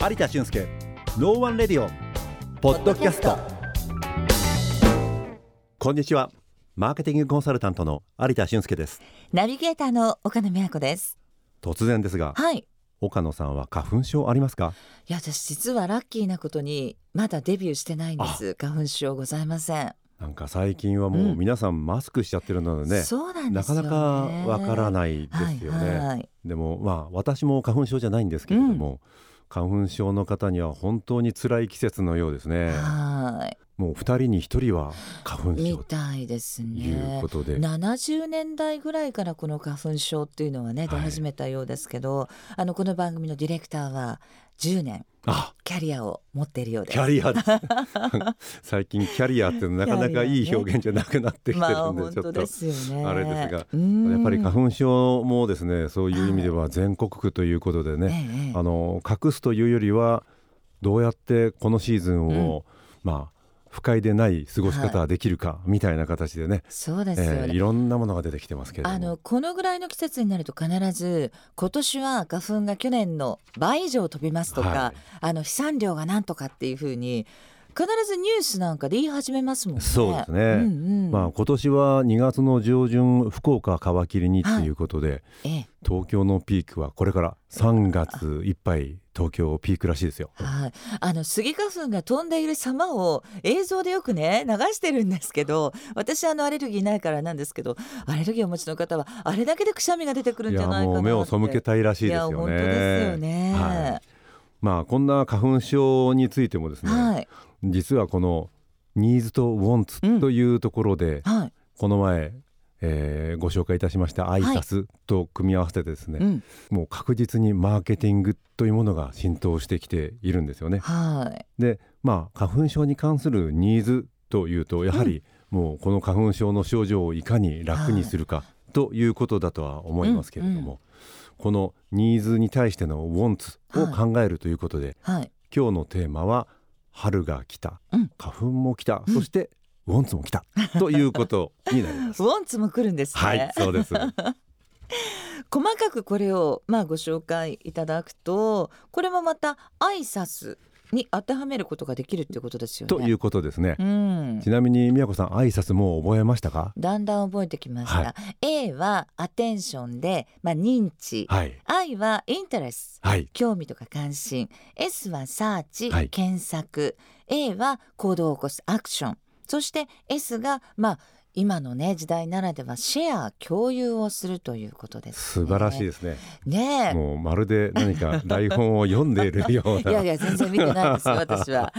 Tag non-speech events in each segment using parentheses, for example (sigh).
有田俊介ノーワンレディオポッドキャスト。こんにちは。マーケティングコンサルタントの有田俊介です。ナビゲーターの岡野美和子です。突然ですがはい。岡野さんは花粉症ありますか？いや私実はラッキーなことにまだデビューしてないんです。花粉症ございません。なんか最近はもううん。皆さんマスクしちゃってるのでね、そうなんですよね。なかなかわからないですよね、はいはい。でもまあ私も花粉症じゃないんですけれども、花粉症の方には本当に辛い季節のようですね。はい。もう二人に一人は花粉症みたいですというね。ことで、70年代ぐらいからこの花粉症っていうのはね出はい。始めたようですけど、あのこの番組のディレクターは10年あ。キャリアを持っているようです。キャリア。(laughs) 最近キャリアってなかなかいい表現じゃなくなってきてまあるんで、本当ちょっとあれですが。うん。やっぱり花粉症もですねそういう意味では全国区ということでね、ええあの隠すというよりはどうやってこのシーズンを、まあ不快でない過ごし方ができるかみたいな形でね、そうですよね、えーいろんなものが出てきてますけれども。あのこのぐらいの季節になると必ず今年は花粉が去年の倍以上飛びますとか、はい。あの飛散量がなんとかっていうふうに必ずニュースなんかで言い始めますもんね。そうですね。うんうん。まあ、今年は2月の上旬福岡皮切りにということで、ええ。東京のピークはこれから3月いっぱい東京ピークらしいですよ。はい、あのスギ花粉が飛んでいる様を映像でよくね流してるんですけど私あのアレルギーないからなんですけどアレルギーをお持ちの方はあれだけでくしゃみが出てくるんじゃないかなって。もう目を背けたいらしいですよね。いや本当ですよね。はい。まあこんな花粉症についてもですね、はい実はこのニーズとウォンツというところで、はい、この前、えーご紹介いたしましたアイサスと組み合わせてですね、うん、もう確実にマーケティングというものが浸透してきているんですよね。はい。でまあ花粉症に関するニーズというとやはりもうこの花粉症の症状をいかに楽にするかということだとは思いますけれども、このニーズに対してのウォンツを考えるということで、はい。今日のテーマは春が来た、うん花粉も来た、そしてウォンツも来たということになります。(laughs) ウォンツも来るんですね。はい、そうです。(laughs) 細かくこれをまあご紹介いただくと、これもまたアイサスに当てはめることができるっていうことですよね。ということですね。うん。ちなみに宮子さん挨拶もう覚えましたか？だんだん覚えてきました。は A はアテンションで、まあ認知。はい I はインタレス。はい興味とか関心 S はサーチ、はい検索 A は行動を起こすアクションそして S がまあ今のね時代ならではシェア共有をするということです、ね、素晴らしいですね。ねえ。もうまるで何か台本を読んでいるような。(laughs) いやいや全然見てないですよ私は。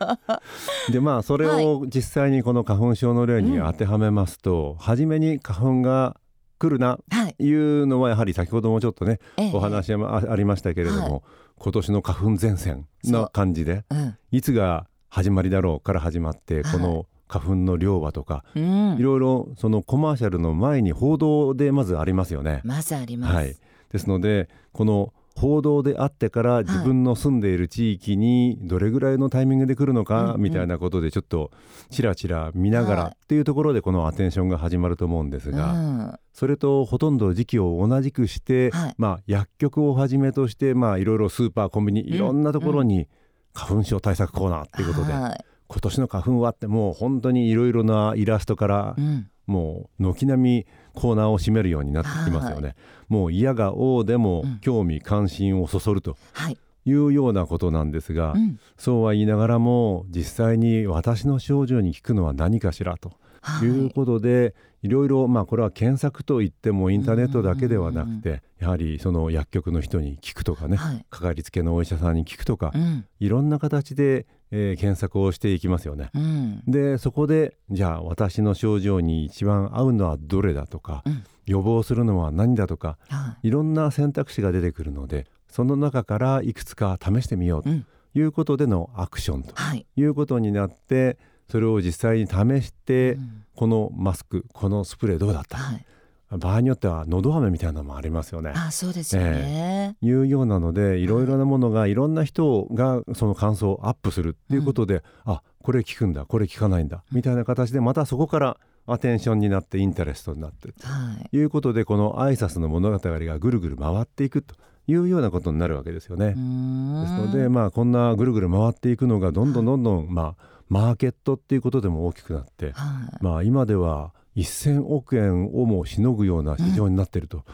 (laughs) でまあそれを実際にこの花粉症の例に当てはめますと、初めに花粉が来るなはい、いうのはやはり先ほどもちょっとねええ。お話あありましたけれども、はい。今年の花粉前線の感じでうん。いつが始まりだろうから始まってはい。この花粉の量はとか、うん。いろいろそのコマーシャルの前に報道でまずありますよね。まずあります、はい、ですのでこの報道であってから自分の住んでいる地域にどれぐらいのタイミングで来るのうんかうん。みたいなことでちょっとちらちら見ながらはい。っていうところでこのアテンションが始まると思うんですうがん。それとほとんど時期を同じくしてはい。まあ薬局をはじめとしてまあいろいろスーパーコンビニいろんなところに花粉症対策コーナーっていうことではい今年の花粉はってもう本当にいろいろなイラストからうん。もう軒並みコーナーを占めるようになってきますよね。もう嫌が王でもうん。興味関心をそそるとはい。いうようなことなんですが、うん。そうは言いながらも実際に私の症状に効くのは何かしらと。はい。いうことで、いろいろまあこれは検索といってもインターネットだけではなくて、やはりその薬局の人に聞くとかね、はい。かかりつけのお医者さんに聞くとか、うん。いろんな形で、えー検索をしていきますよね。うん。でそこでじゃあ私の症状に一番合うのはどれだとか、うん。予防するのは何だとかはいろんな選択肢が出てくるのでその中からいくつか試してみようとうん。いうことでのアクションとはい。いうことになってそれを実際に試して、うん。このマスクこのスプレーどうだった、はい。場合によってはのど飴みたいなのもありますよね。あそうですよね、いうようなのでい。ろいろなものがいろんな人がその感想をアップするっていうことで、あこれ効くんだこれ効かないんだみたいな形でまたそこからアテンションになってインタレストになってはい。ということでこのアイサスの物語がぐるぐる回っていくというようなことになるわけですよね。うーですんのでまあこんなぐるぐる回っていくのがどんどんどんどんまあマーケットっていうことでも大きくなってはいまあ今では1000億円をもしのぐような市場になっていると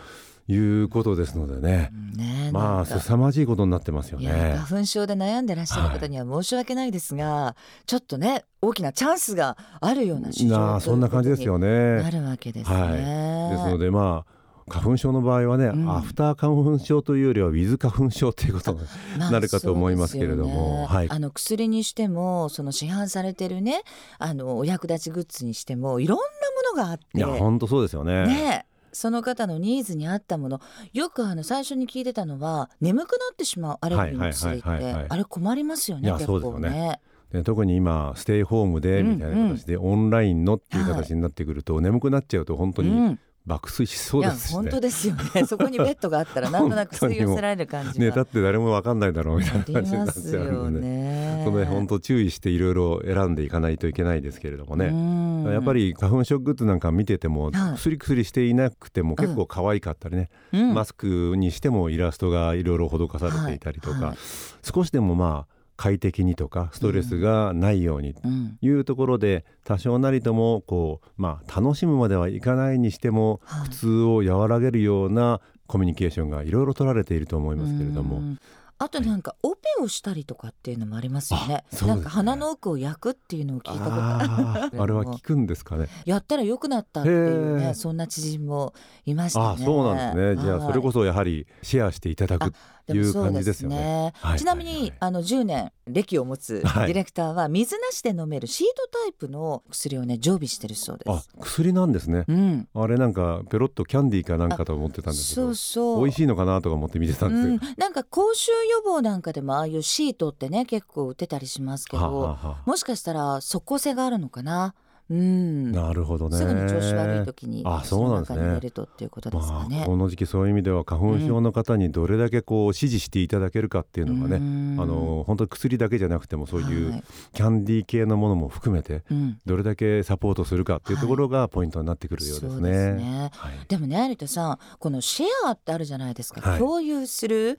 いうことですのでね、ねまあ凄まじいことになってますよね。花粉症で悩んでらっしゃる方には申し訳ないですが、ちょっとね大きなチャンスがあるような市な場あそんな感じですよね。ね。なるわけですね。はいですのでまあ花粉症の場合はね、うん。アフター花粉症というよりはウィズ花粉症ということにまあなるかと思いますけれども。そうですよね。はい。あの薬にしてもその市販されてるねあのお役立ちグッズにしてもいろんなものがあって。いや本当そうですよね。ね。その方のニーズに合ったもの。よくあの最初に聞いてたのは眠くなってしまうアレルギーの薬いはいはいはいはい。てあれ困りますよね結構そうですよね。で特に今ステイホームでうんみたいな形で、オンラインのっていう形になってくると、眠くなっちゃうと本当にうん爆睡しそうですしね。本当ですよね。そこにベッドがあったらなんとなく吸い寄せられる感じね、がだって誰もわかんないだろうみたいな感じになっちゃうよんでね。ね。そのね本当注意していろいろ選んでいかないといけないですけれどもね。ねやっぱ、り花粉症グッズなんか見てても、はい。薬薬していなくても結構可愛かったりね、うん。マスクにしてもイラストがいろいろ施されていたりとか、はい。はい。少しでもまあ快適にとかストレスがないようにうんいうところで多少なりともこうまあ楽しむまではいかないにしてもはい。苦痛を和らげるようなコミュニケーションがいろいろ取られていると思いますけれども。うんあとなんかオペをしたりとかっていうのもありますよね。ね。なんか鼻の奥を焼くっていうのを聞いたことあ (laughs) あれは効くんですかね。やったら良くなったっていうねそんな知人もいましたね。そうなんですね。じゃあそれこそそやはりシェアしていただくいう感じですよね。はい。ちなみに、はいはいあの10年歴を持つデはい。ィレクターは水なしで飲めるシートタイプの薬をね常備してるそうであす。薬なんですね。うん、あれなんかペロッとキャンディーかなんかと思ってたんですけそどうそう。美味しいのかなとか思って見てたんうんですけ、なんか口臭予防なんかでもああいうシートってね結構売ってたりしますけど、ど、はあはもしかしたら即効性があるのかな？うん。なるほどね。すぐに調子悪い時にあそうなんですね。るとっていうことですかね。まあ、この時期そういう意味では花粉症の方にどれだけこう支持していただけるかっていうのがね、うん。あの本当に薬だけじゃなくてもそういうはいキャンディー系のものも含めてうん。どれだけサポートするかっていうところがポイントになってくるようですそうですね。ね。はい。でもね有田さんこのシェアってあるじゃないですか、はい。共有する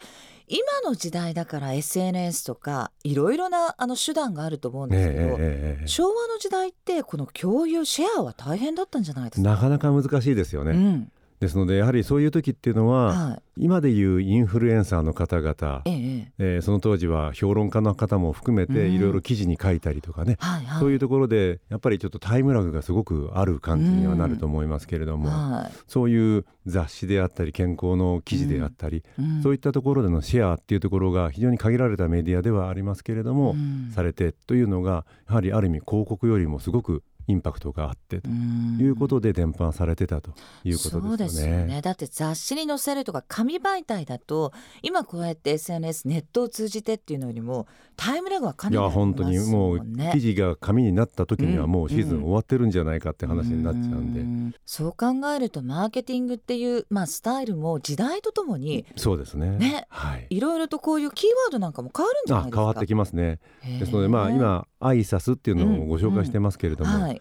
今の時代だから SNS とかいろいろなあの手段があると思うんですけど、ええ。昭和の時代ってこの共有シェアは大変だったんじゃないですか？なかなか難しいですよね。うんですのでやはりそういう時っていうのは、はい。今でいうインフルエンサーの方々、ええーその当時は評論家の方も含めてうん。いろいろ記事に書いたりとかね、はいはい。そういうところでやっぱりちょっとタイムラグがすごくある感じにはなると思いますけれども、はい。そういう雑誌であったり健康の記事であったり、うん。そういったところでのシェアっていうところが非常に限られたメディアではありますけれども、うん。されてというのがやはりある意味広告よりもすごくインパクトがあってとうん。いうことで伝播されてたということですすよね。だって雑誌に載せるとか紙媒体だと今こうやって SNS ネットを通じてっていうのよりもタイムラグはかいやなりあります本当にもうね記事が紙になった時にはもうシーズうん。ン終わってるんじゃないかって話になっちゃうんで、ん。そう考えるとマーケティングっていう、まあ、スタイルも時代とともにそうですね。ねはい、いろいろとこういうキーワードなんかも変わるんじゃないですか。あ変わってきますね。ですのでまあ今アイサスっていうのをご紹介してますけれども、はい、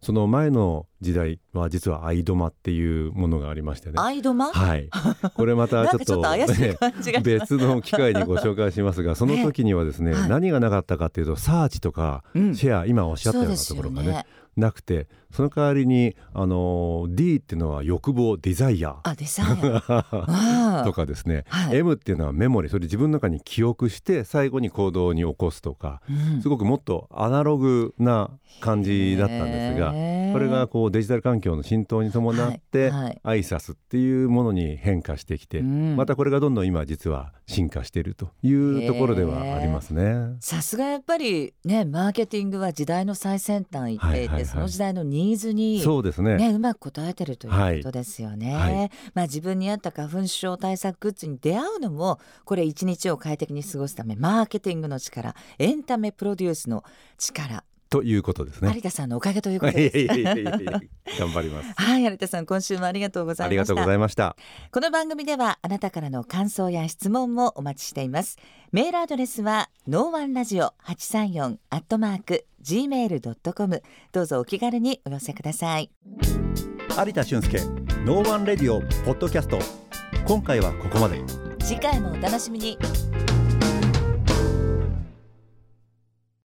その前の時代は実はアイドマっていうものがありましてね。アイドマはい。これまた (laughs) ちょっと別の機会にご紹介しますがその (laughs) 時にはですね、はい。何がなかったかっていうとサーチとかうん。シェア、今おっしゃったようなところがねなくてその代わりにあの D っていうのは欲望デザイア。(laughs) とかですね、はい。M っていうのはメモリそれ自分の中に記憶して最後に行動に起こすとかうん。すごくもっとアナログな感じだったんですがこれがこうデジタル環境の浸透に伴って、はいはい。アイサスっていうものに変化してきて、うん。またこれがどんどん今実は進化しているというところではありますね。さすがやっぱりねマーケティングは時代の最先端行っていて、その時代のニーズにそうですね。ね、うまく答えてるということですよね。はい。はい。まあ自分に合った花粉症対策グッズに出会うのもこれ一日を快適に過ごすためマーケティングの力エンタメプロデュースの力ということですね。有田さんのおかげということです。頑張ります。はい有田さん今週もありがとうございました。ありがとうございました。この番組ではあなたからの感想や質問もお待ちしています。メールアドレスはノーワンラジオ八三四アットマーク gmail ドットコム。どうぞお気軽にお寄せください。有田俊介ノーワンレディオポッドキャスト。今回はここまで。次回もお楽しみに